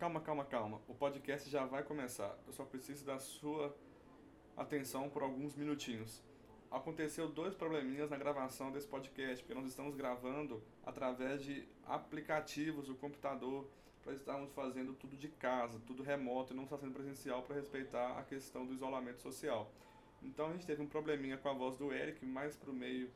calma, calma, calma. O podcast já vai começar. Eu só preciso da sua atenção por alguns minutinhos. Aconteceu dois probleminhas na gravação desse podcast, porque nós estamos gravando através de aplicativos do computador para estarmos fazendo tudo de casa, tudo remoto e não está sendo presencial para respeitar a questão do isolamento social. Então a gente teve um probleminha com a voz do Eric, mais para o meio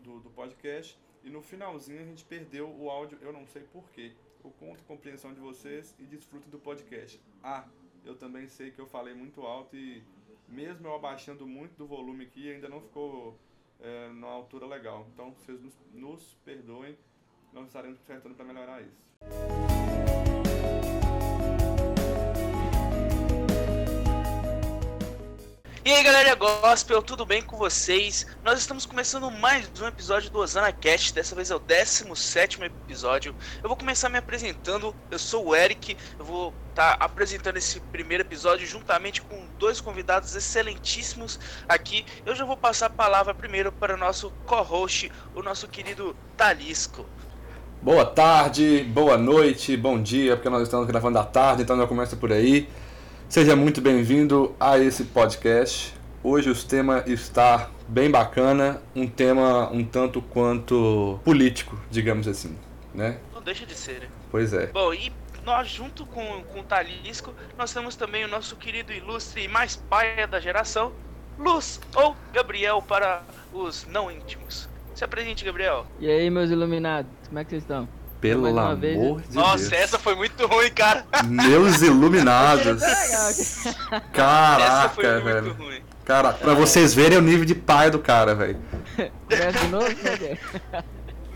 do, do podcast, e no finalzinho a gente perdeu o áudio, eu não sei porquê. Eu conto a compreensão de vocês e desfruto do podcast. Ah, eu também sei que eu falei muito alto e mesmo eu abaixando muito do volume aqui, ainda não ficou é, numa altura legal. Então vocês nos, nos perdoem, nós estaremos consertando para melhorar isso. E aí galera gospel, tudo bem com vocês? Nós estamos começando mais um episódio do Osana Cast, dessa vez é o 17 episódio. Eu vou começar me apresentando, eu sou o Eric, eu vou estar tá apresentando esse primeiro episódio juntamente com dois convidados excelentíssimos aqui. Eu já vou passar a palavra primeiro para o nosso co-host, o nosso querido Talisco. Boa tarde, boa noite, bom dia, porque nós estamos gravando à tarde, então já começa por aí. Seja muito bem-vindo a esse podcast. Hoje o tema está bem bacana, um tema um tanto quanto político, digamos assim, né? Não deixa de ser, né? Pois é. Bom, e nós junto com, com o Talisco, nós temos também o nosso querido ilustre e mais paia da geração, Luz ou Gabriel para os não íntimos. Se apresente, Gabriel. E aí, meus iluminados, como é que vocês estão? Pelo amor vez, de Nossa, Deus. Nossa, essa foi muito ruim, cara. Meus iluminados. Caraca, essa foi muito velho. ruim. Cara, pra vocês verem o nível de pai do cara, velho. de novo, né,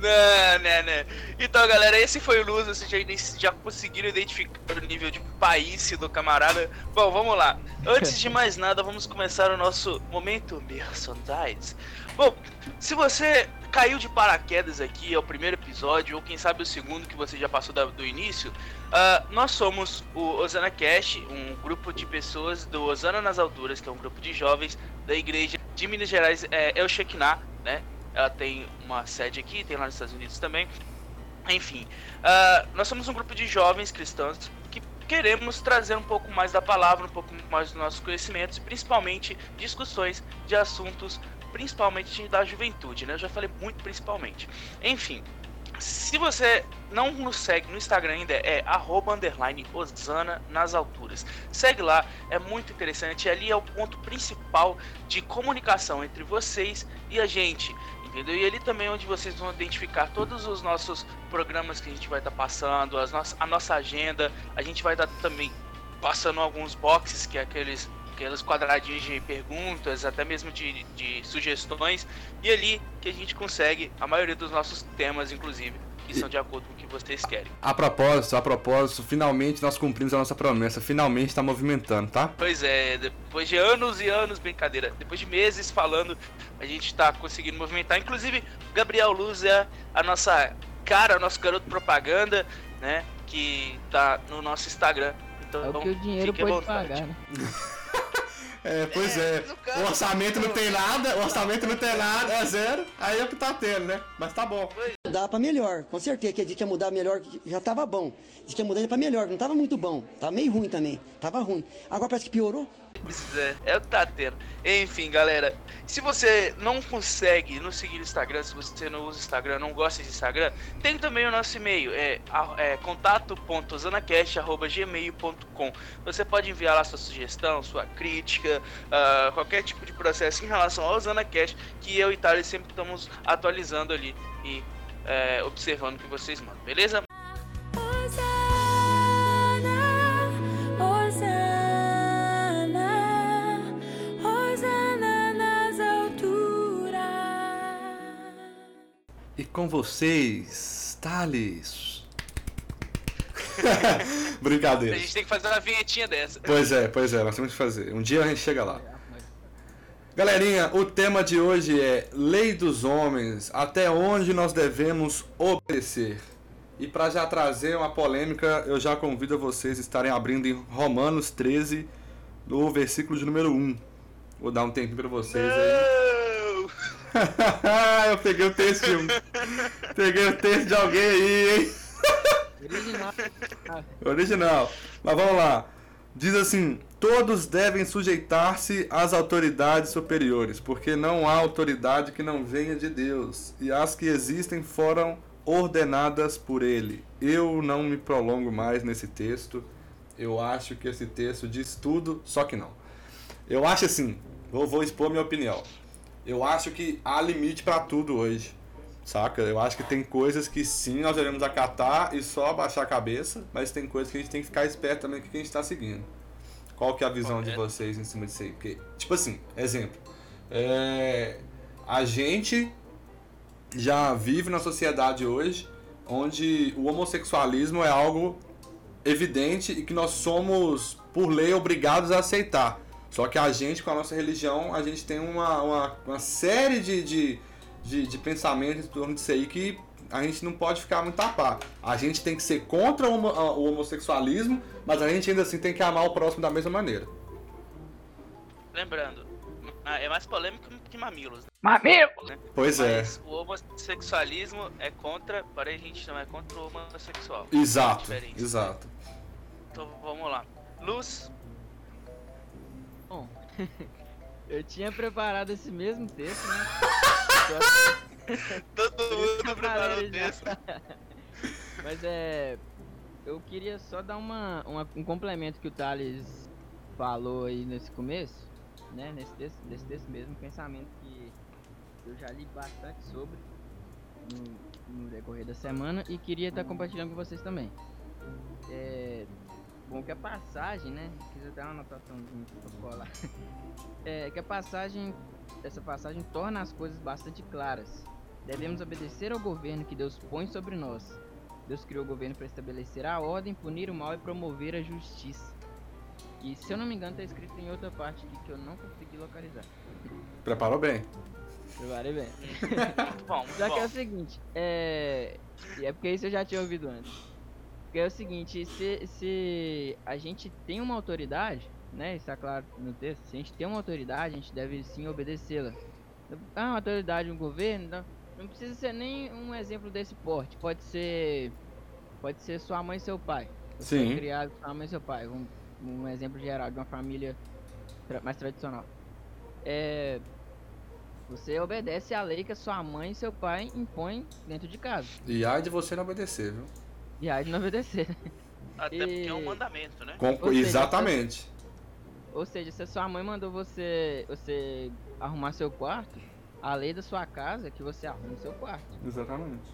não, não, não. Então, galera, esse foi o Luz. Vocês já, já conseguiram identificar o nível de país do camarada. Bom, vamos lá. Antes de mais nada, vamos começar o nosso momento merchandise. Bom, se você caiu de paraquedas aqui, é o primeiro episódio, ou quem sabe o segundo que você já passou do, do início, uh, nós somos o Osana Cash, um grupo de pessoas do Osana nas Alturas, que é um grupo de jovens da igreja de Minas Gerais, é, El Shekinah, né? Ela tem uma sede aqui, tem lá nos Estados Unidos também. Enfim, uh, nós somos um grupo de jovens cristãos que queremos trazer um pouco mais da palavra, um pouco mais dos nossos conhecimentos, principalmente discussões de assuntos principalmente da juventude, né? Eu já falei muito principalmente. Enfim, se você não nos segue no Instagram ainda, é arroba nas alturas. Segue lá, é muito interessante. Ali é o ponto principal de comunicação entre vocês e a gente. Entendeu? E ali também é onde vocês vão identificar todos os nossos programas que a gente vai estar tá passando, as no a nossa agenda. A gente vai estar tá também passando alguns boxes, que é aqueles aqueles quadradinhos de perguntas, até mesmo de, de sugestões, e ali que a gente consegue a maioria dos nossos temas, inclusive, que são de acordo com o que vocês querem. A propósito, a propósito, finalmente nós cumprimos a nossa promessa, finalmente está movimentando, tá? Pois é, depois de anos e anos, brincadeira, depois de meses falando, a gente está conseguindo movimentar. Inclusive, Gabriel Luz é a nossa cara, o nosso garoto propaganda, né? Que tá no nosso Instagram. Então, é o que o dinheiro pode pagar, né? É, pois é. é. O orçamento não tem nada, o orçamento não tem nada, é zero. Aí é o que tá tendo, né? Mas tá bom. Dá pra melhor, com certeza. Que a gente ia mudar melhor, já tava bom. Diz que ia mudar pra melhor, não tava muito bom. Tava meio ruim também. Tava ruim. Agora parece que piorou. É, o que tá. Enfim, galera. Se você não consegue nos seguir no Instagram, se você não usa Instagram, não gosta de Instagram, tem também o nosso e-mail, é, é contato.zanacast.gmail.com Você pode enviar lá sua sugestão, sua crítica, uh, qualquer tipo de processo em relação ao ZanaCast, que eu e Thales sempre estamos atualizando ali e é, observando o que vocês mandam, beleza? E com vocês, Thales. Brincadeira. A gente tem que fazer uma vinhetinha dessa. Pois é, pois é, nós temos que fazer. Um dia a gente chega lá. Galerinha, o tema de hoje é Lei dos Homens, até onde nós devemos obedecer. E para já trazer uma polêmica, eu já convido vocês a estarem abrindo em Romanos 13, no versículo de número 1. Vou dar um tempinho para vocês aí. eu peguei o texto de um. Peguei o texto de alguém aí, hein? Original. Original. Mas vamos lá. Diz assim: todos devem sujeitar-se às autoridades superiores, porque não há autoridade que não venha de Deus, e as que existem foram ordenadas por Ele. Eu não me prolongo mais nesse texto. Eu acho que esse texto diz tudo, só que não. Eu acho assim, vou, vou expor minha opinião. Eu acho que há limite para tudo hoje. Saca? Eu acho que tem coisas que sim nós devemos acatar e só abaixar a cabeça, mas tem coisas que a gente tem que ficar esperto também que a gente está seguindo. Qual que é a visão de vocês em cima disso aí? Porque, tipo assim, exemplo. É, a gente já vive na sociedade hoje onde o homossexualismo é algo evidente e que nós somos, por lei, obrigados a aceitar. Só que a gente, com a nossa religião, a gente tem uma, uma, uma série de, de de, de pensamento em torno disso aí que a gente não pode ficar muito tapar. A gente tem que ser contra o, o homossexualismo, mas a gente ainda assim tem que amar o próximo da mesma maneira. Lembrando, é mais polêmico que mamilos. Né? Mamilos! Né? Pois é. mas é. O homossexualismo é contra, porém a gente não é contra o homossexual. Exato. É exato. Então vamos lá. Luz. Eu tinha preparado esse mesmo texto, né? Todo mundo preparou o texto. Mas é. Eu queria só dar uma, uma, um complemento que o Thales falou aí nesse começo, né? Nesse texto, nesse texto mesmo, pensamento que eu já li bastante sobre no, no decorrer da semana e queria estar compartilhando com vocês também. É, bom, que a passagem, né? Quis dar uma anotaçãozinha pra colar. É, que a passagem essa passagem torna as coisas bastante claras. Devemos obedecer ao governo que Deus põe sobre nós. Deus criou o governo para estabelecer a ordem, punir o mal e promover a justiça. E se eu não me engano, está escrito em outra parte aqui que eu não consegui localizar. Preparou bem. Preparei bem. bom, Só bom. que é o seguinte, é. É porque isso eu já tinha ouvido antes. Que é o seguinte, se, se a gente tem uma autoridade, né? Está claro no texto. Se a gente tem uma autoridade, a gente deve sim obedecê-la. Ah, uma autoridade, um governo, não, não precisa ser nem um exemplo desse porte. Pode ser, pode ser sua mãe e seu pai. Sim. Foi criado sua mãe e seu pai. Um, um exemplo geral de uma família tra mais tradicional. É, você obedece à lei que a sua mãe e seu pai impõem dentro de casa. E ai de você não obedecer, viu? E ai de não obedecer. Até e... porque é um mandamento, né? Com... Exatamente. Ou seja, se a sua mãe mandou você, você arrumar seu quarto, a lei da sua casa é que você arrume seu quarto. Exatamente.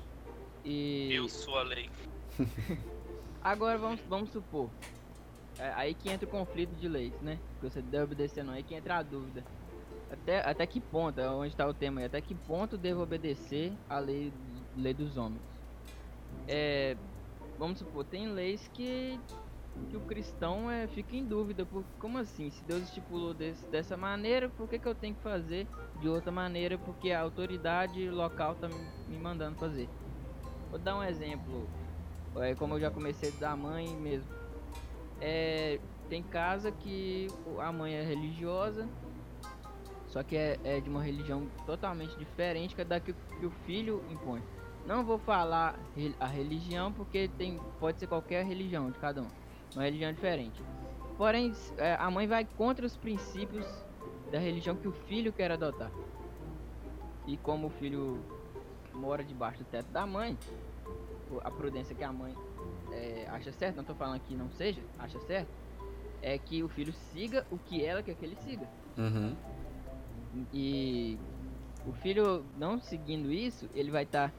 E. Eu sou a lei. Agora vamos, vamos supor. É, aí que entra o conflito de leis, né? Que você deve obedecer não, aí que entra a dúvida. Até, até que ponto, é onde está o tema aí, até que ponto devo obedecer a lei, lei dos homens? É, vamos supor, tem leis que que o cristão é, fica em dúvida, por, como assim? Se Deus estipulou desse, dessa maneira, por que, que eu tenho que fazer de outra maneira? Porque a autoridade local está me, mandando fazer. Vou dar um exemplo, é, como eu já comecei da mãe mesmo. É, tem casa que a mãe é religiosa, só que é, é de uma religião totalmente diferente que da que, que o filho impõe. Não vou falar a religião porque tem, pode ser qualquer religião de cada um uma religião diferente. Porém, é, a mãe vai contra os princípios da religião que o filho quer adotar. E como o filho mora debaixo do teto da mãe, a prudência que a mãe é, acha certo, não estou falando que não seja, acha certo, é que o filho siga o que ela quer que ele siga. Uhum. E o filho não seguindo isso, ele vai estar, tá,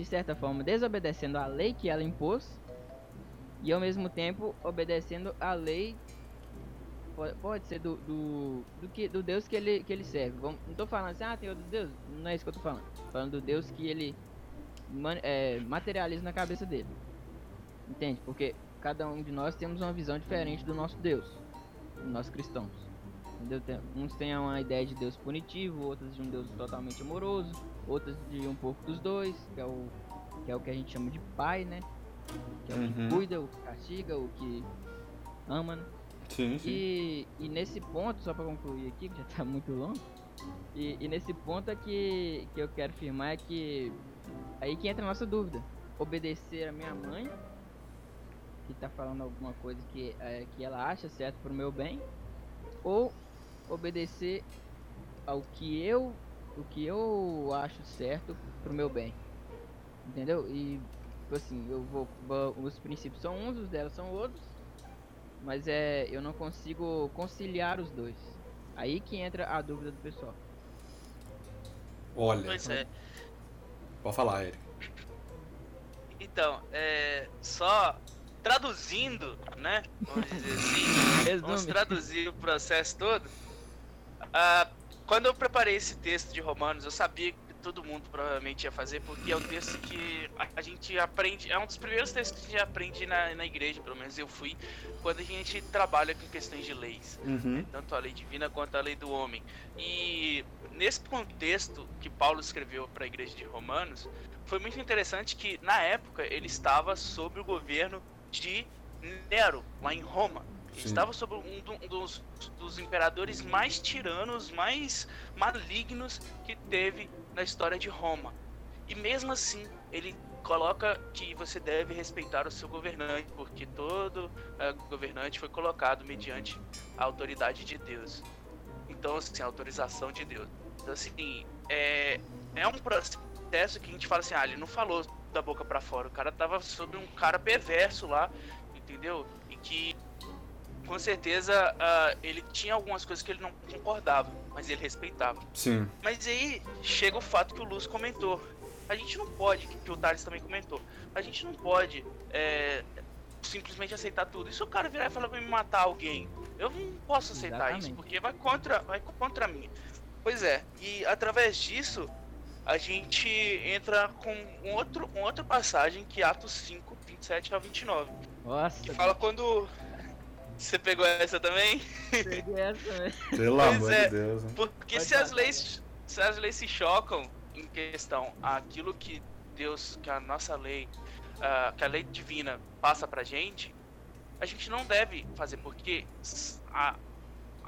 de certa forma, desobedecendo a lei que ela impôs e ao mesmo tempo obedecendo a lei pode, ser do, do, do, que, do Deus que ele, que ele serve. Vamos, não estou falando assim, ah, tem outro Deus. Não é isso que eu estou falando. Falando do Deus que ele man, é, materializa na cabeça dele. Entende? Porque cada um de nós temos uma visão diferente do nosso Deus, nós cristãos. Entendeu? Uns têm uma ideia de Deus punitivo, outros de um Deus totalmente amoroso, outros de um pouco dos dois, que é o que, é o que a gente chama de pai, né? Que é o uhum. que cuida, o que castiga, o que ama, né? Sim, sim. E, e nesse ponto, só para concluir aqui, que já tá muito longo, e, e, nesse ponto é que, que eu quero afirmar é que aí que entra a nossa dúvida. Obedecer a minha mãe que tá falando alguma coisa que, é, que ela acha certo pro meu bem, ou obedecer ao que eu o que eu acho certo pro meu bem. Entendeu? E tipo assim, eu vou, os princípios são uns, os dela são outros, mas é eu não consigo conciliar os dois. Aí que entra a dúvida do pessoal. Olha. Pois é. Pode falar, Eric. Então, é, só traduzindo, né? Vamos dizer assim. vamos traduzir o processo todo. Ah, quando eu preparei esse texto de Romanos, eu sabia que todo mundo provavelmente ia fazer, porque é um texto que a gente aprende, é um dos primeiros textos que a gente aprende na, na igreja, pelo menos eu fui, quando a gente trabalha com questões de leis, uhum. né, tanto a lei divina quanto a lei do homem. E nesse contexto que Paulo escreveu para a igreja de Romanos, foi muito interessante que na época ele estava sob o governo de Nero, lá em Roma. Ele estava sob um, do, dos, dos imperadores mais tiranos, mais malignos que teve na história de Roma. E mesmo assim, ele coloca que você deve respeitar o seu governante, porque todo uh, governante foi colocado mediante a autoridade de Deus. Então, assim, a autorização de Deus. Então, assim, é, é um processo processo que a gente fala assim, ah, ele não falou da boca para fora, o cara tava sobre um cara perverso lá, entendeu? E que com certeza uh, ele tinha algumas coisas que ele não concordava, mas ele respeitava. Sim. Mas aí chega o fato que o Luz comentou. A gente não pode, que o Thales também comentou, a gente não pode é, simplesmente aceitar tudo. E se o cara virar e falar pra me matar alguém, eu não posso aceitar Exatamente. isso, porque vai contra, vai contra mim. Pois é, e através disso, a gente entra com um outro, uma outra passagem que é Atos 5, 27 ao 29. Nossa. Que fala quando. Você pegou essa também? Peguei essa também. Pelo amor é, de Deus. Né? Porque se as, leis, se as leis se chocam em questão aquilo que Deus, que a nossa lei, uh, que a lei divina passa pra gente, a gente não deve fazer, porque a,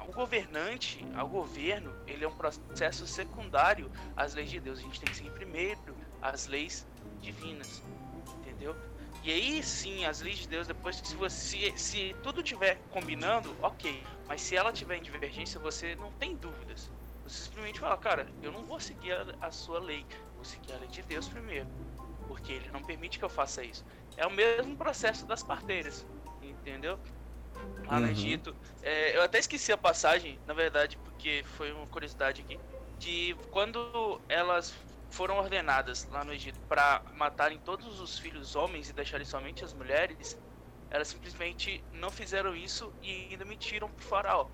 o governante, ao governo, ele é um processo secundário às leis de Deus. A gente tem que seguir primeiro as leis divinas, entendeu? E aí sim, as leis de Deus, depois se você se tudo tiver combinando, ok. Mas se ela tiver em divergência, você não tem dúvidas. Você simplesmente fala, cara, eu não vou seguir a, a sua lei, vou seguir a lei de Deus primeiro, porque ele não permite que eu faça isso. É o mesmo processo das parteiras, entendeu? lá no uhum. Egito. É, eu até esqueci a passagem, na verdade, porque foi uma curiosidade aqui. Que quando elas foram ordenadas lá no Egito para matarem todos os filhos homens e deixarem somente as mulheres, elas simplesmente não fizeram isso e ainda mentiram pro faraó.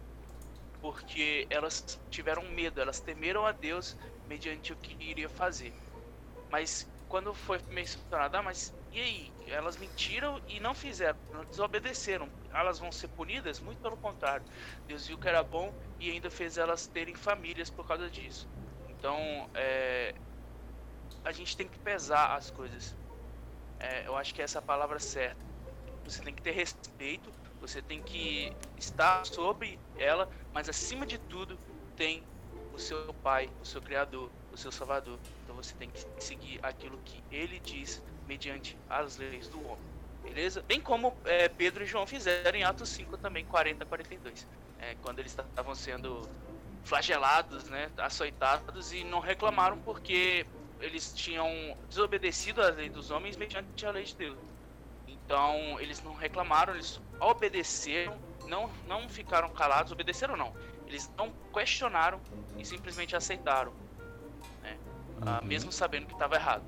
Porque elas tiveram medo, elas temeram a Deus mediante o que iria fazer. Mas quando foi mencionado, ah, mas e aí? Elas mentiram e não fizeram, desobedeceram. Elas vão ser punidas? Muito pelo contrário. Deus viu que era bom e ainda fez elas terem famílias por causa disso. Então, é, a gente tem que pesar as coisas. É, eu acho que essa é a palavra certa. Você tem que ter respeito, você tem que estar sobre ela, mas acima de tudo tem o seu pai, o seu criador, o seu salvador. Então você tem que seguir aquilo que ele diz mediante as leis do homem. Beleza? Bem como é, Pedro e João fizeram em Atos 5 também, 40 a 42. É, quando eles estavam sendo flagelados, né, açoitados e não reclamaram porque eles tinham desobedecido a lei dos homens mediante a lei de Deus. Então, eles não reclamaram, eles obedeceram, não, não ficaram calados, obedeceram não. Eles não questionaram e simplesmente aceitaram, né? ah, uhum. mesmo sabendo que estava errado.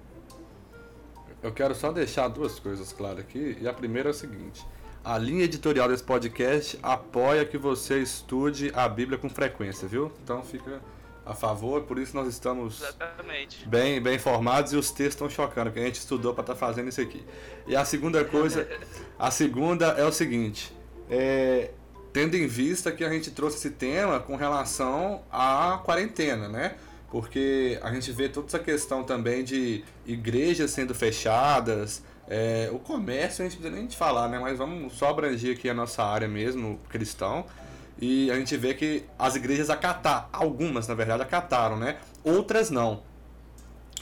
Eu quero só deixar duas coisas claras aqui. E a primeira é o seguinte: a linha editorial desse podcast apoia que você estude a Bíblia com frequência, viu? Então fica a favor, por isso nós estamos Exatamente. bem bem informados e os textos estão chocando, porque a gente estudou para estar tá fazendo isso aqui. E a segunda coisa, a segunda é o seguinte: é, tendo em vista que a gente trouxe esse tema com relação à quarentena, né? porque a gente vê toda essa questão também de igrejas sendo fechadas, é, o comércio a gente não precisa nem de falar, né? Mas vamos só abranger aqui a nossa área mesmo, cristão. E a gente vê que as igrejas acataram, algumas na verdade acataram, né? Outras não.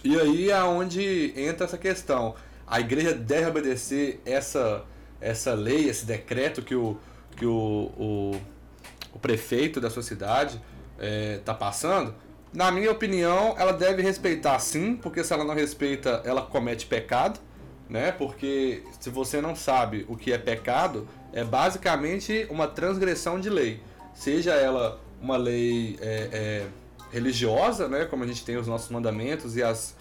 E aí é onde entra essa questão. A igreja deve obedecer essa, essa lei, esse decreto que o, que o, o, o prefeito da sua cidade está é, passando, na minha opinião, ela deve respeitar sim, porque se ela não respeita, ela comete pecado, né? Porque se você não sabe o que é pecado, é basicamente uma transgressão de lei, seja ela uma lei é, é, religiosa, né? Como a gente tem os nossos mandamentos e as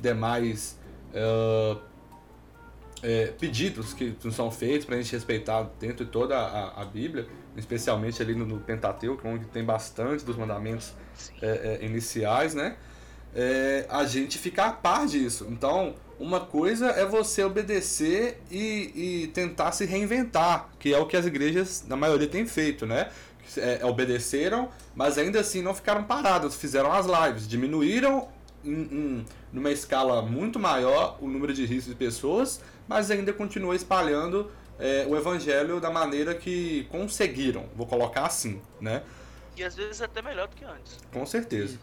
demais uh, é, pedidos que são feitos para a gente respeitar dentro de toda a, a Bíblia, especialmente ali no, no Pentateuco, onde tem bastante dos mandamentos é, é, iniciais, né? É, a gente ficar a par disso. Então, uma coisa é você obedecer e, e, tentar se reinventar, que é o que as igrejas, na maioria, têm feito, né? É, obedeceram, mas ainda assim não ficaram paradas, fizeram as lives, diminuíram em, em, numa escala muito maior o número de riscos de pessoas, mas ainda continua espalhando é, o evangelho da maneira que conseguiram, vou colocar assim, né? E às vezes até melhor do que antes. Com certeza.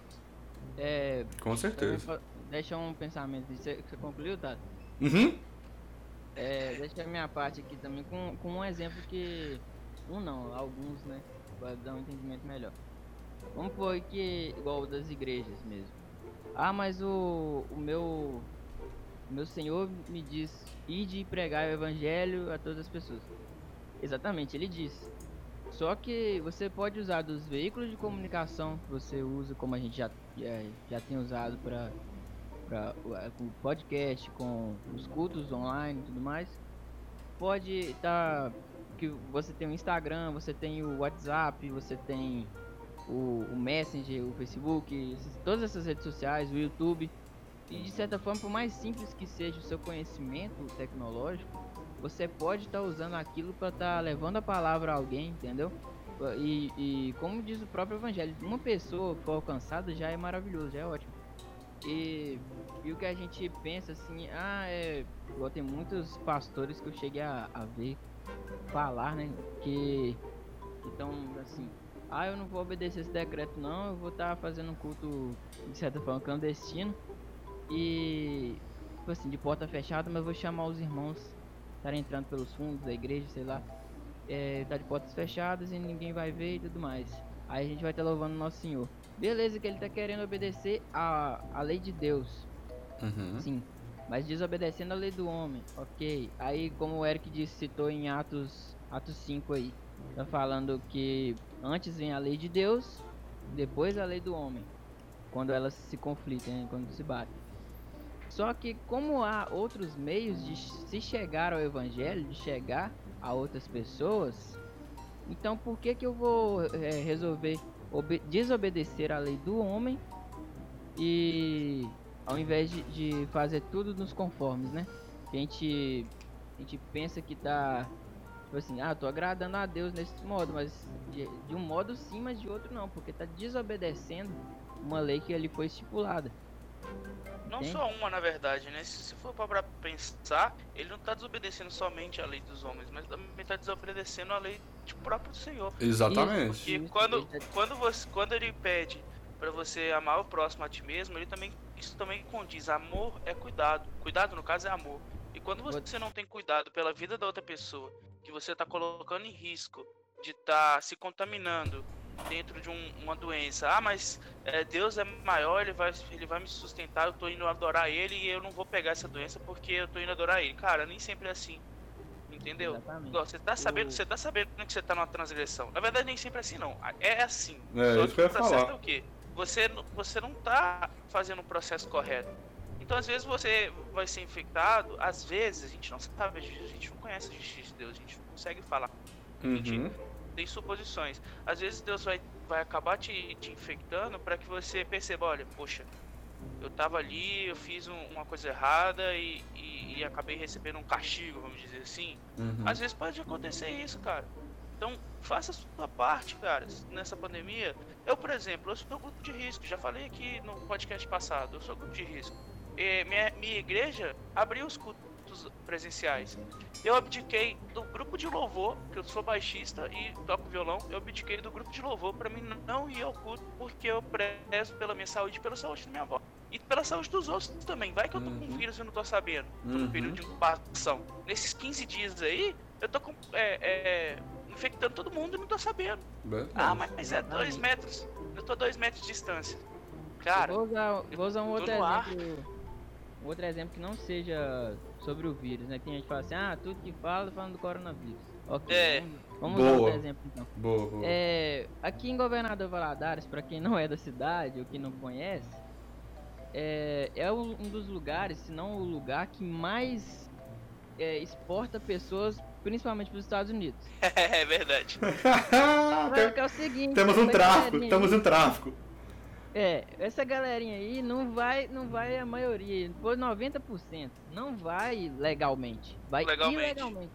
É, Com certeza. Deixa um pensamento. Você, você concluiu, Tato? Uhum. É, deixa a minha parte aqui também com, com um exemplo que. Um não, alguns, né? Para dar um entendimento melhor. Vamos pôr que. igual das igrejas mesmo. Ah, mas o, o meu. O meu Senhor me diz: ide pregar o evangelho a todas as pessoas. Exatamente, ele disse. Só que você pode usar dos veículos de comunicação que você usa, como a gente já, já, já tem usado para o podcast, com os cultos online e tudo mais. Pode estar. Tá, que você tem o Instagram, você tem o WhatsApp, você tem o, o Messenger, o Facebook, todas essas redes sociais, o YouTube. E de certa forma, por mais simples que seja o seu conhecimento tecnológico, você pode estar tá usando aquilo para estar tá levando a palavra a alguém, entendeu? E, e, como diz o próprio evangelho, uma pessoa alcançada já é maravilhoso, já é ótimo. E, e o que a gente pensa assim, ah, é. Tem muitos pastores que eu cheguei a, a ver falar, né? Que estão assim, ah, eu não vou obedecer esse decreto não, eu vou estar tá fazendo um culto de certa forma clandestino e tipo assim, de porta fechada, mas vou chamar os irmãos estarem entrando pelos fundos da igreja, sei lá. É, tá de portas fechadas e ninguém vai ver e tudo mais. Aí a gente vai estar louvando o nosso Senhor. Beleza, que ele tá querendo obedecer a, a lei de Deus. Uhum. Sim. Mas desobedecendo a lei do homem. Ok. Aí, como o Eric disse, citou em Atos, Atos 5 aí. Tá falando que antes vem a lei de Deus, depois a lei do homem. Quando elas se conflitam, né? quando se batem. Só que como há outros meios de se chegar ao evangelho, de chegar a outras pessoas, então por que que eu vou é, resolver desobedecer a lei do homem e ao invés de, de, fazer tudo nos conformes, né? A gente, a gente pensa que tá tipo assim, ah, tô agradando a Deus nesse modo, mas de, de um modo sim, mas de outro não, porque tá desobedecendo uma lei que ali foi estipulada. Não só uma, na verdade, né? Se, for para pensar, ele não está desobedecendo somente a lei dos homens, mas também está desobedecendo a lei do próprio Senhor. Exatamente. Porque quando, quando, você, quando ele pede para você amar o próximo a ti mesmo, ele também isso também condiz. Amor é cuidado. Cuidado, no caso, é amor. E quando você não tem cuidado pela vida da outra pessoa, que você está colocando em risco de estar tá se contaminando, dentro de um, uma doença. Ah, mas é, Deus é maior, ele vai, ele vai me sustentar, eu tô indo adorar ele e eu não vou pegar essa doença porque eu tô indo adorar ele. Cara, nem sempre é assim. Entendeu? Você tá sabendo, o... você tá sabendo que você tá numa transgressão. Na verdade, nem sempre é assim, não. É assim. É, Só isso que eu ia falar. É o quê? Você, você não tá fazendo o processo correto. Então, às vezes, você vai ser infectado. Às vezes, a gente não sabe, a gente não conhece a justiça de Deus, a gente não consegue falar. Uhum. A gente tem suposições. Às vezes Deus vai, vai acabar te, te infectando para que você perceba, olha, poxa, eu tava ali, eu fiz um, uma coisa errada e, e, e, acabei recebendo um castigo, vamos dizer assim. Uhum. Às vezes pode acontecer isso, cara. Então, faça a sua parte, cara, nessa pandemia. Eu, por exemplo, eu sou grupo de risco, já falei aqui no podcast passado, eu sou grupo de risco. E minha, minha igreja abriu os cultos presenciais. Eu abdiquei do grupo de louvor, que eu sou baixista e toco violão, eu abdiquei do grupo de louvor para mim não ir ao culto, porque eu prezo pela minha saúde e pela saúde da minha avó. E pela saúde dos outros também. Vai que eu tô com uhum. vírus e não tô sabendo. Tô no uhum. período de incubação. Nesses 15 dias aí, eu tô com, é, é, infectando todo mundo e não tô sabendo. Ah, mas, mas é dois metros. Eu tô a dois metros de distância. Cara. vou usar, vou usar um outro exemplo. Um outro exemplo que não seja sobre o vírus, né? Tem gente que fala assim, ah, tudo que fala tá falando do coronavírus. Ok. É. Vamos, vamos usar outro exemplo então. Boa, boa. É, aqui em Governador Valadares, para quem não é da cidade ou que não conhece, é, é um dos lugares, se não o lugar que mais é, exporta pessoas, principalmente para os Estados Unidos. é verdade. Tem, é o seguinte, temos um tráfico, temos um tráfico. É, essa galerinha aí não vai, não vai a maioria, por 90%, não vai legalmente, vai legalmente. ilegalmente.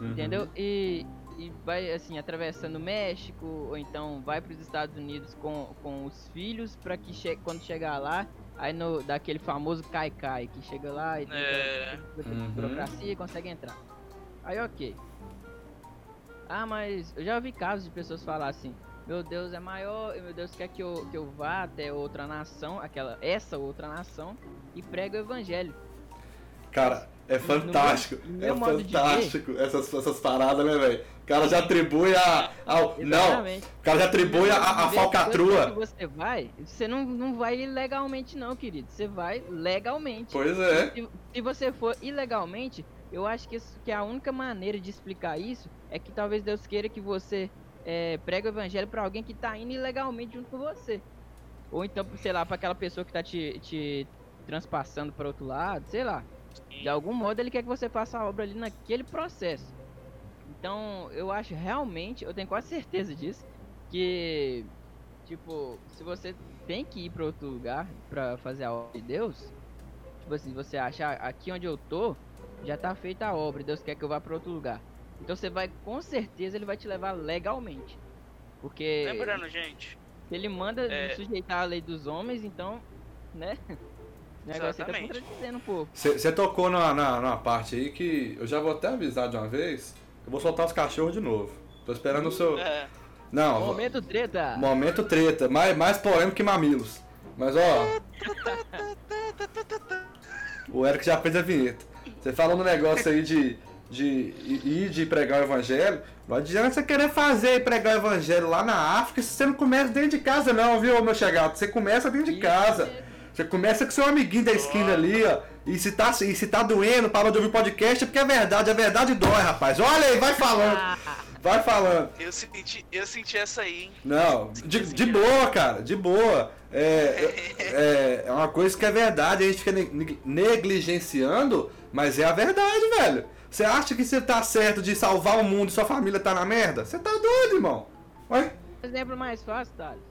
Uhum. Entendeu? E, e vai assim atravessando o México ou então vai para os Estados Unidos com, com os filhos para que che quando chegar lá Aí no, daquele famoso cai-cai, que chega lá e tem é... uhum. burocracia e consegue entrar. Aí ok. Ah, mas eu já ouvi casos de pessoas falar assim, meu Deus é maior, meu Deus quer que eu, que eu vá até outra nação, aquela, essa outra nação, e prega o evangelho. Cara, é fantástico. No meu, no meu é fantástico essas, essas paradas, né, velho? O cara já atribui a. Ao, não, o cara já atribui a, a falcatrua. você vai, você não, não vai ilegalmente, não, querido. Você vai legalmente. Pois é. Se, se você for ilegalmente, eu acho que, isso, que a única maneira de explicar isso é que talvez Deus queira que você é, pregue o evangelho para alguém que tá indo ilegalmente junto com você. Ou então, sei lá, para aquela pessoa que tá te, te transpassando para outro lado, sei lá. De algum modo ele quer que você faça a obra ali naquele processo. Então eu acho realmente, eu tenho quase certeza disso, que tipo, se você tem que ir para outro lugar para fazer a obra de Deus, tipo assim, você acha ah, aqui onde eu tô, já tá feita a obra, Deus quer que eu vá para outro lugar. Então você vai, com certeza ele vai te levar legalmente. Porque Lembrando, gente, ele manda é... sujeitar a lei dos homens, então, né? negócio tá contradizendo um pouco. Você tocou na, na, numa parte aí que eu já vou até avisar de uma vez. Eu vou soltar os cachorros de novo. Tô esperando o seu. É. Não. Momento treta. Momento treta. Mais, mais polêmico que mamilos. Mas ó. o Eric já fez a vinheta. Você falou no negócio aí de, de ir de pregar o evangelho. Não adianta você querer fazer e pregar o evangelho lá na África se você não começa dentro de casa, não, viu, meu chegado? Você começa dentro de casa. Você começa com seu amiguinho da esquina ali, ó. E se tá, e se tá doendo, parou de ouvir podcast, é porque é verdade, a verdade dói, rapaz. Olha aí, vai falando. Vai falando. Eu senti, eu senti essa aí, hein? Não, de, de boa, cara, de boa. É, é, é uma coisa que é verdade, a gente fica negligenciando, mas é a verdade, velho. Você acha que você tá certo de salvar o mundo e sua família tá na merda? Você tá doido, irmão. Ué? Exemplo mais fácil, Thales.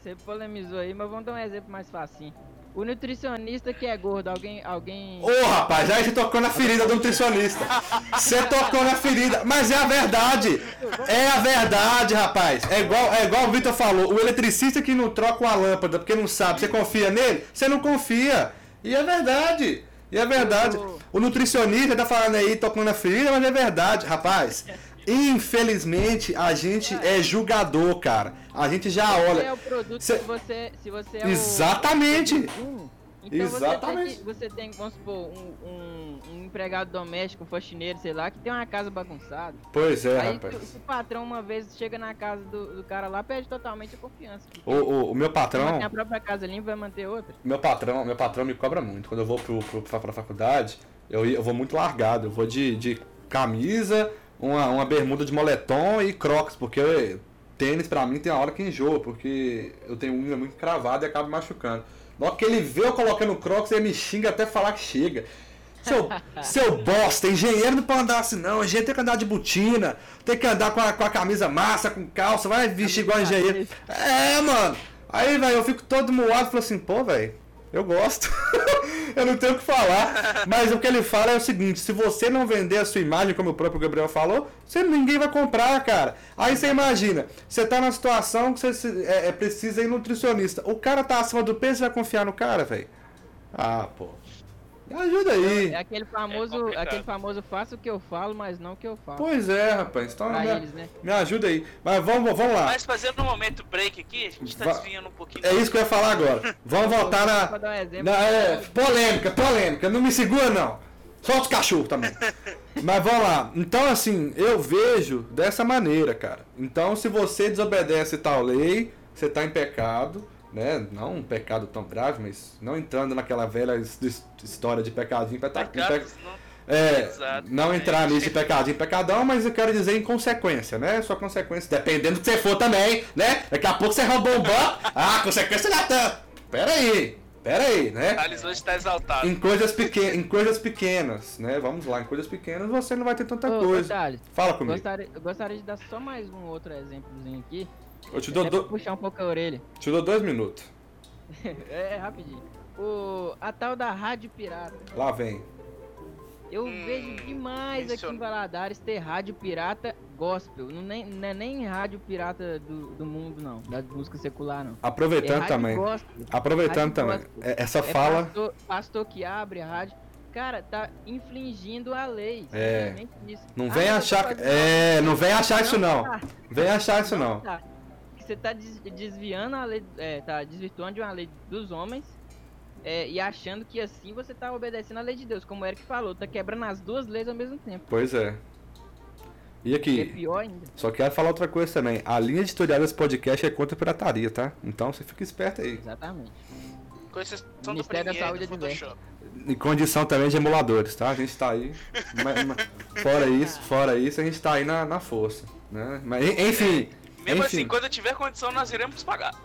Você polemizou aí, mas vamos dar um exemplo mais facinho. O nutricionista que é gordo, alguém. alguém... Ô oh, rapaz, aí você tocou na ferida do nutricionista. Você tocou na ferida. Mas é a verdade. É a verdade, rapaz. É igual, é igual o Vitor falou. O eletricista que não troca uma lâmpada porque não sabe, você confia nele? Você não confia. E é verdade. E é verdade. O nutricionista tá falando aí, tocando na ferida, mas é verdade, rapaz. Infelizmente, a gente é julgador, cara. A gente já olha. É o produto Cê... se você, se você é Exatamente. O... Então Exatamente. Você tem, você tem, vamos supor, um, um, empregado doméstico, um faxineiro, sei lá, que tem uma casa bagunçada. Pois é, Aí, rapaz. Se o patrão uma vez chega na casa do, do cara lá, perde totalmente a confiança. O, o, o meu patrão. Tem a própria casa limpa, vai manter outra. Meu patrão, meu patrão me cobra muito. Quando eu vou pro, pro, pra, pra faculdade, eu, eu vou muito largado. Eu vou de, de camisa, uma, uma bermuda de moletom e crocs, porque tênis pra mim tem uma hora que enjoa, porque eu tenho unha muito cravada e acabo machucando. Logo que ele vê eu colocando crocs, ele me xinga até falar que chega. Seu, seu bosta, engenheiro não pode andar assim não, engenheiro tem que andar de botina, tem que andar com a, com a camisa massa, com calça, vai vestir igual engenheiro. É, mano. Aí, velho, eu fico todo moado e falo assim, pô, velho, eu gosto. eu não tenho o que falar. Mas o que ele fala é o seguinte: se você não vender a sua imagem, como o próprio Gabriel falou, você, ninguém vai comprar, cara. Aí você imagina, você tá numa situação que você é, é, precisa ir nutricionista. O cara tá acima do peso, você vai confiar no cara, velho? Ah, pô. Ajuda aí. É aquele famoso, é aquele famoso faça o que eu falo, mas não o que eu falo. Pois é, rapaz. Então me, eles, né? me ajuda aí. Mas vamos, vamos lá. Mas fazendo um momento break aqui, a gente tá Va desviando um pouquinho. É isso que eu ia falar agora. Vamos voltar na. Um na é, polêmica, polêmica. Não me segura, não. Solta os cachorros também. Mas vamos lá. Então, assim, eu vejo dessa maneira, cara. Então, se você desobedece tal lei, você tá em pecado, né? Não um pecado tão grave, mas não entrando naquela velha história de pecadinho. Pecados, não é, não entrar nisso de pecadinho, pecadão, mas eu quero dizer em consequência, né? Sua consequência, dependendo do que você for também, né? Daqui a pouco você roubou um banco, ah, consequência não é tanto. Pera aí, pera aí, né? Thales hoje tá exaltado. Em coisas, pequen em coisas pequenas, né? Vamos lá, em coisas pequenas você não vai ter tanta Ô, coisa. Thales, Fala comigo. Gostaria, eu gostaria de dar só mais um outro exemplozinho aqui. Eu te dou, do... puxar um pouco a orelha. te dou dois minutos. é, rapidinho. O, a tal da rádio pirata. Lá vem. Eu Hum, vejo demais aqui menciono. em Valadares ter rádio pirata gospel. Não, nem, não é nem rádio pirata do, do mundo, não. Da música secular, não. É Aproveitando rádio também. gospel. Aproveitando Rádio também. gospel. é- Essa É fala. pastor, pastor que abre a rádio. Cara, tá infringindo a lei. É. Não Ah, vem eu achar. É, não vem achar isso não. tá. Vem achar isso não. tá. Que você tá des- desviando a lei, é, tá desvirtuando de uma lei dos homens é, e achando que assim você tá obedecendo a lei de Deus, como o Eric falou, tá quebrando as duas leis ao mesmo tempo. Pois é. E Que é aqui, pior ainda. só quero falar outra coisa também. A linha editorial desse podcast é contra a pirataria, tá? Então você fica esperto aí. Exatamente. Com exceção do Ministério da Saúde e do Photoshop. Em condição também de emuladores, tá? A gente tá aí. mas- mas fora isso, fora isso, a gente tá aí na, na força. Né? Mas en- enfim. Mesmo enfim. assim, quando tiver condição, nós iremos pagar.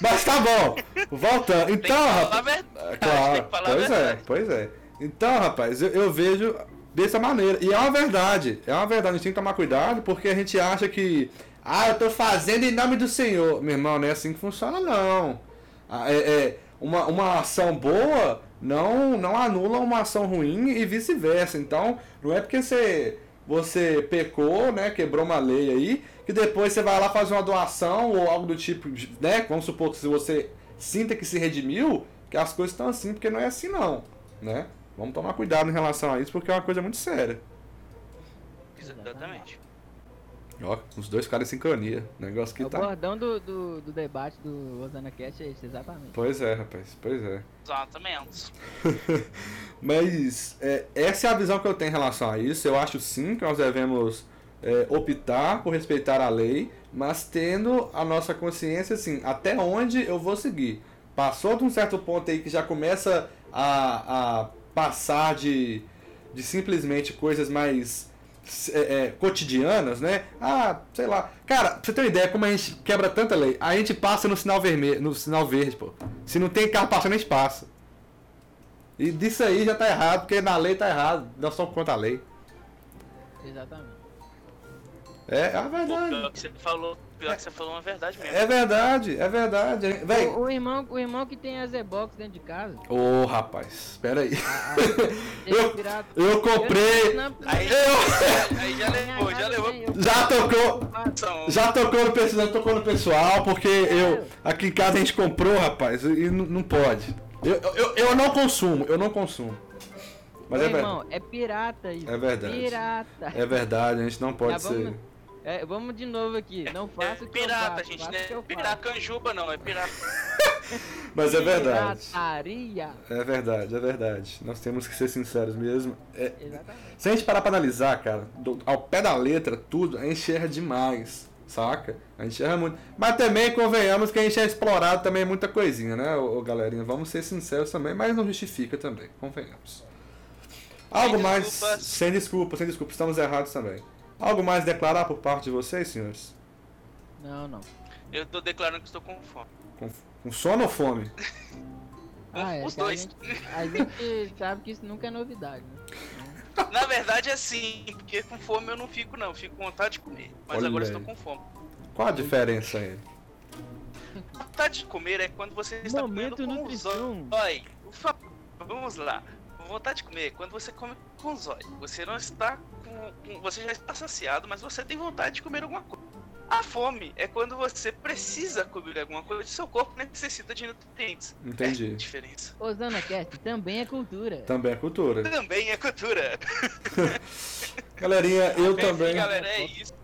Mas tá bom. Voltando. Tem que Então, rapaz. verdade. É, tem Claro, que falar a pois é, pois é. Então, rapaz, eu, eu vejo dessa maneira. E é uma verdade, é uma verdade. A gente tem que tomar cuidado porque a gente acha que, ah, eu tô fazendo em nome do Senhor. Meu irmão, não é assim que funciona, não. Ah, É, é, uma, uma ação boa não, não anula uma ação ruim e vice-versa. Então, não é porque você, você pecou, né, quebrou uma lei aí, que depois você vai lá fazer uma doação ou algo do tipo, né? Vamos supor que se você sinta que se redimiu, que as coisas estão assim, porque não é assim não, né? Vamos tomar cuidado em relação a isso, porque é uma coisa muito séria. Exatamente. Ó, os dois ficaram em sincronia. Negócio que É o tá. bordão do, do, do debate do Osana Cast é esse, exatamente. Pois é, rapaz, pois é. Exatamente. Mas é, essa é a visão que eu tenho em relação a isso. Eu acho sim que nós devemos é, optar por respeitar a lei, mas tendo a nossa consciência assim, até onde eu vou seguir. Passou de um certo ponto aí que já começa a, a passar de, de simplesmente coisas mais é, é, cotidianas, né? Ah, sei lá. Cara, pra você ter uma ideia, como a gente quebra tanta lei, a gente passa no sinal vermelho, no sinal verde, pô. Se não tem carro passando, a gente passa. E disso aí já tá errado, porque na lei tá errado. Nós somos contra a lei. Exatamente. É, é a Pô, verdade. pior que você falou, pior que você falou uma verdade mesmo. É verdade, é verdade. Véi. O, o irmão, o irmão que tem a Z-Box dentro de casa. Ô, rapaz, espera aí. a- a- Eu- Eu comprei. Aí, Eu aí já levou, já levou. Já tocou. Já tocou no pessoal, tocou no pessoal, porque eu. Aqui em casa a gente comprou, rapaz, e não pode. Eu, eu, eu não consumo, eu não consumo. Mas Ô, é verdade. irmão, é pirata isso. É verdade. Pirata. É verdade, a gente não pode Tá, ser. vamos, é, vamos de novo aqui. Não É faça o que eu pirata, faço, gente, faça né? o que eu faço. Pirata canjuba não, é pirata. Mas é verdade. Pirataria. É verdade, é verdade. Nós temos que ser sinceros mesmo. É, Exatamente. se a gente parar pra analisar, cara, do- ao pé da letra, tudo, a gente erra demais, saca? A gente erra muito. Mas também convenhamos que a gente é explorado também muita coisinha, né, ô, ô, galerinha? Vamos ser sinceros também, mas não justifica também, convenhamos. Algo mais. desculpas. Sem desculpa, sem desculpa, estamos errados também. Algo mais a declarar por parte de vocês, senhores? Não, não. Eu tô declarando que estou com fome. Com, com sono ou fome? Ah, é, Os que a dois. gente- A gente sabe que isso nunca é novidade, né? Na verdade é sim, porque com fome eu não fico não, fico com vontade de comer. Mas Olha agora aí. estou com fome. Qual a diferença aí? Vontade de comer é quando você está Momento comendo com os nutrição. olhos. Por favor, vamos lá. Vontade de comer é quando você come com olhos. Você não está com, com- Você já está saciado, mas você tem vontade de comer alguma coisa. A fome é quando você precisa comer alguma coisa e seu corpo necessita de nutrientes. Entendi. É a diferença. Osana Cast também é cultura. Também é cultura. Também é cultura. Galerinha, eu Enfim, também. galera, é isso.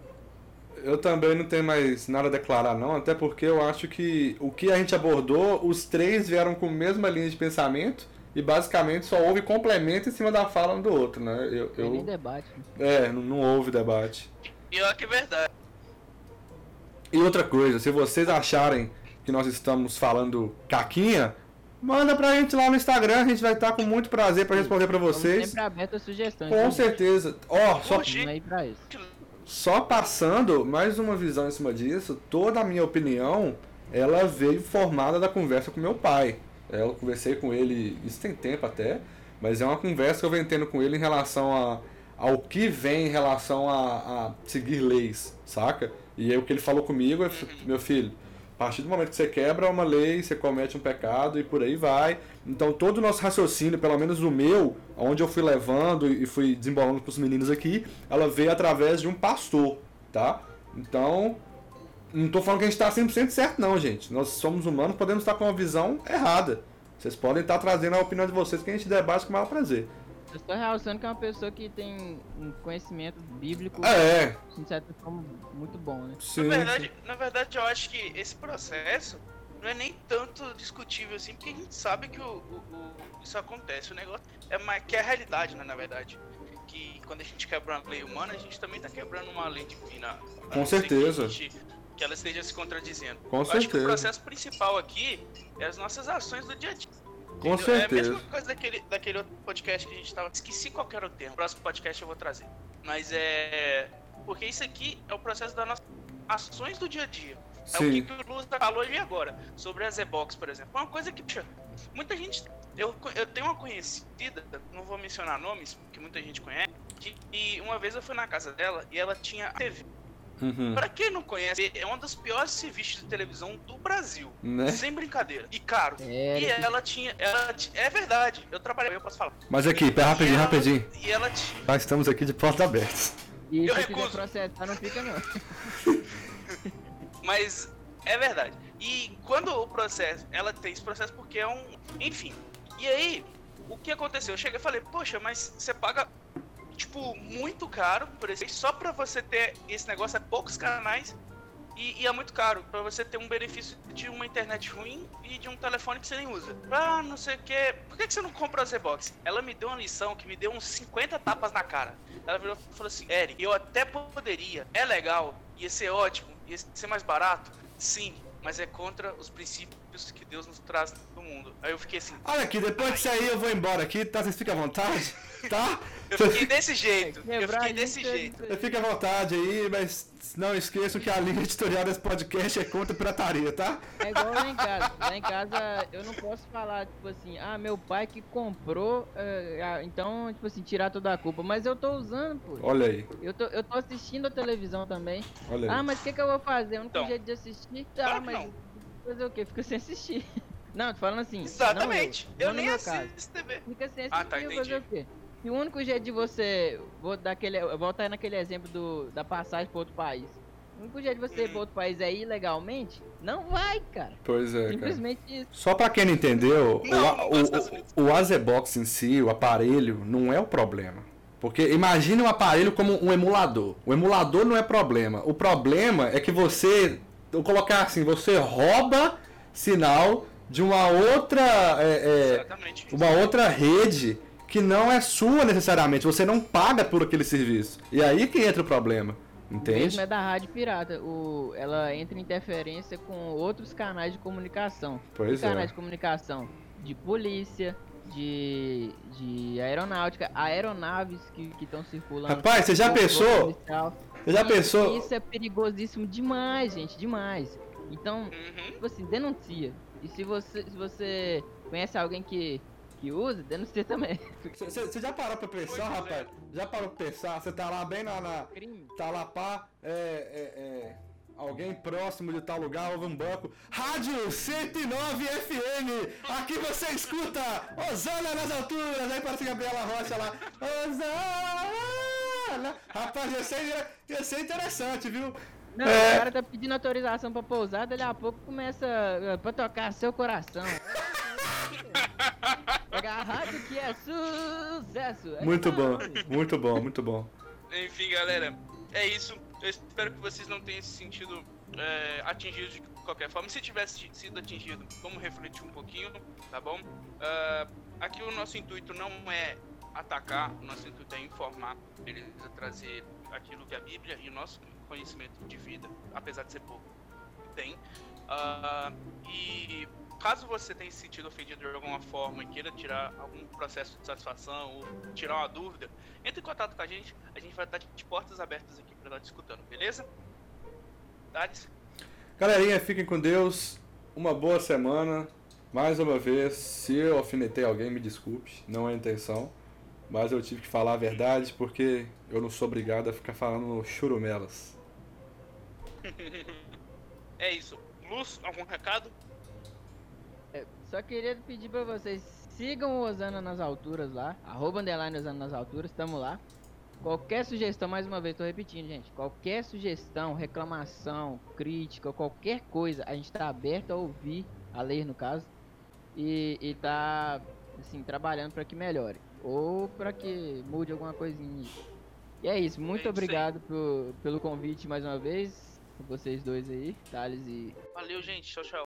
Eu também não tenho mais nada a declarar, não, até porque eu acho que o que a gente abordou, os três vieram com a mesma linha de pensamento e basicamente só houve complemento em cima da fala um do outro, né? Eu, Tem nem eu... debate. É, não, não houve debate. Pior que verdade. E outra coisa, se vocês acharem que nós estamos falando caquinha, manda pra gente lá no Instagram, a gente vai estar com muito prazer pra responder pra Estamos vocês. sempre aberto a sugestões. Com né, certeza. Ó, só, pra isso. só passando mais uma visão em cima disso, toda a minha opinião, ela veio formada da conversa com meu pai. É, Eu conversei com ele, isso tem tempo até, mas é uma conversa que eu venho tendo com ele em relação a, ao que vem em relação a, a seguir leis, saca? E aí o que ele falou comigo é, meu filho, a partir do momento que você quebra uma lei, você comete um pecado e por aí vai. Então todo o nosso raciocínio, pelo menos o meu, onde eu fui levando e fui desembolando com os meninos aqui, ela veio através de um pastor, tá? Então, não tô falando que a gente tá 100% certo não, gente. Nós somos humanos, podemos estar com uma visão errada. Vocês podem estar trazendo a opinião de vocês que a gente debate com o maior prazer. Eu estou realçando que é uma pessoa que tem um conhecimento bíblico, É, de certa forma, muito bom, né? sim. Na verdade, na verdade, eu acho que esse processo não é nem tanto discutível assim, porque a gente sabe que o, o- o- isso acontece. O negócio é mais que é a realidade, né, na verdade. Que quando a gente quebra uma lei humana, a gente também tá quebrando uma lei divina. Com que a certeza. gente- Que ela esteja se contradizendo. Com eu acho que o certeza. processo principal aqui é as nossas ações do dia a dia. Com Entendeu? É a certeza. mesma coisa daquele, daquele outro podcast que a gente tava. Esqueci qual era o termo. Próximo podcast eu vou trazer. Mas é. Porque isso aqui é o processo das nossas ações do dia a dia. É o que, Sim. o Luz falou ali agora. Sobre a Z-Box, por exemplo. É uma coisa que, puxa, muita gente. Eu, eu tenho uma conhecida, não vou mencionar nomes, porque muita gente conhece. Que, e uma vez eu fui na casa dela e ela tinha a TV. Uhum. Pra quem não conhece, é um dos piores serviços de televisão do Brasil. Né? Sem brincadeira. E caro. É, E ela tinha. Ela é verdade, eu trabalhei, eu posso falar. Mas aqui, pera rapidinho, ela- rapidinho. E ela tinha. Nós estamos aqui de portas abertas. e eu se recuso. processar, não fica não. Mas é verdade. E quando o processo. Ela tem esse processo porque é um. Enfim. E aí, o que aconteceu? Eu cheguei e falei, poxa, mas você paga. Tipo, muito caro por esse. Só pra você ter esse negócio, é poucos canais. E, e é muito caro pra você ter um benefício de uma internet ruim e de um telefone que você nem usa. Ah, não sei o que. Por que, que você não compra a Z-Box? Ela me deu uma lição que me deu uns 50 tapas na cara. Ela virou e falou assim: Eric, eu até poderia, é legal, ia ser ótimo, ia ser mais barato, sim, mas é contra os princípios que Deus nos traz no mundo. Aí eu fiquei assim, Olha aqui, depois disso aí eu vou embora aqui, tá? Vocês ficam à vontade, tá? Eu fiquei desse jeito, eu fiquei desse isso, jeito. Você fica à vontade aí, mas não esqueçam que a linha editorial desse podcast é contra a pirataria, tá? É igual lá em casa. Lá em casa eu não posso falar, tipo assim, ah, meu pai que comprou, eh, ah, então, tipo assim, tirar toda a culpa. Mas eu tô usando, pô. Olha aí, Eu tô, eu tô assistindo a televisão também. olha Ah, aí. mas o que, que eu vou fazer? O único Então. jeito de assistir? Claro Tá, que mas não. fazer o quê? Fica sem assistir. Não, tô falando assim. Exatamente, não eu, eu, não nem assisto TV. Fica sem assistir, Ah, tá, fazer o quê? E o único jeito de você. Vou dar aquele. Voltar naquele exemplo do, da passagem pra outro país. O único jeito de você ir pra outro país é ilegalmente? Não vai, cara. Pois é, cara. Simplesmente isso. Só pra quem não entendeu, Não, o, o, o, o Azebox em si, o aparelho, não é o problema. Porque imagine o aparelho como um emulador. O emulador não é problema. O problema é que você, vou colocar assim, você rouba sinal de uma outra, é, é, uma outra rede que não é sua necessariamente. Você não paga por aquele serviço. E aí que entra o problema. Entende? Mesmo é da rádio pirata. O, ela entra em interferência com outros canais de comunicação. Pois Que canais é. de comunicação? De polícia, de, de aeronáutica, aeronaves que estão circulando. Rapaz, você já pensou? Você já Isso- pensou? Isso é perigosíssimo demais, gente, demais. Então, Uhum. tipo assim, denuncia. E se você, se você conhece alguém que, que usa, denuncia também. Você já parou pra pensar, rapaz? Já parou pra pensar? Você tá lá bem na. na- tá lá pá, é, é, é, alguém próximo de tal lugar, houve um banco. Rádio 109 FM! Aqui você escuta Osana nas alturas! Aí parece Gabriela Rocha lá. Osana! Rapaz, ia ser, ia ser interessante, viu? Não, É. o cara tá pedindo autorização pra pousar, dali a pouco começa uh, pra tocar seu coração. Pegar a rádio que é sucesso. É Muito bom, muito bom, muito bom. Enfim, galera, é isso. Eu espero que vocês não tenham se sentido é, atingidos de qualquer forma. Se tivesse sido atingido, vamos refletir um pouquinho, tá bom? Ah, aqui o nosso intuito não é atacar, o nosso intuito é informar, beleza? Trazer aquilo que a Bíblia e o nosso conhecimento de vida, apesar de ser pouco, tem. Uh, e caso você tenha se sentido ofendido de alguma forma e queira tirar algum processo de satisfação ou tirar uma dúvida, entre em contato com a gente. A gente vai estar de portas abertas aqui para estar discutindo, beleza? Thales? Galerinha, fiquem com Deus. Uma boa semana. Mais uma vez, se eu alfinetei alguém, me desculpe, não é a intenção. Mas eu tive que falar a verdade porque eu não sou obrigado a ficar falando churumelas. é isso. Luz, algum recado? Só queria pedir pra vocês, sigam o Osana nas alturas lá, arroba underline Osana nas alturas, tamo lá. Qualquer sugestão, mais uma vez, tô repetindo, gente, qualquer sugestão, reclamação, crítica, qualquer coisa, a gente tá aberto a ouvir, a ler no caso, e, e tá, assim, trabalhando para que melhore, ou para que mude alguma coisinha. E é isso, muito é obrigado por, pelo convite mais uma vez, vocês dois aí, Thales e... Valeu, gente, tchau, tchau.